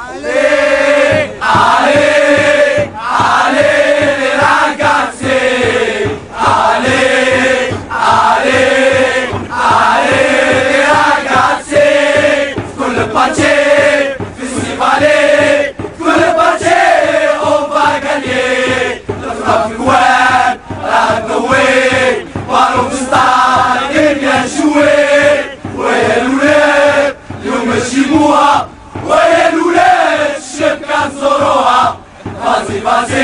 Ale, ale, ale, ragazze, ale, ale, ale, ragazze, con le pace, festivale, con le pace, on va gagner, la frappe guerre, la noè, par un star. Vas-y,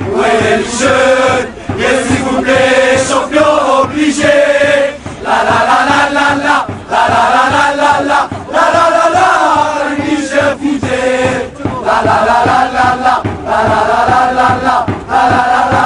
où est le jeu yes s'il vous plaît, champion obligé. La la la la la la, la la la la la la, la la la la, la La la la la la la, la la la la la, la la la la.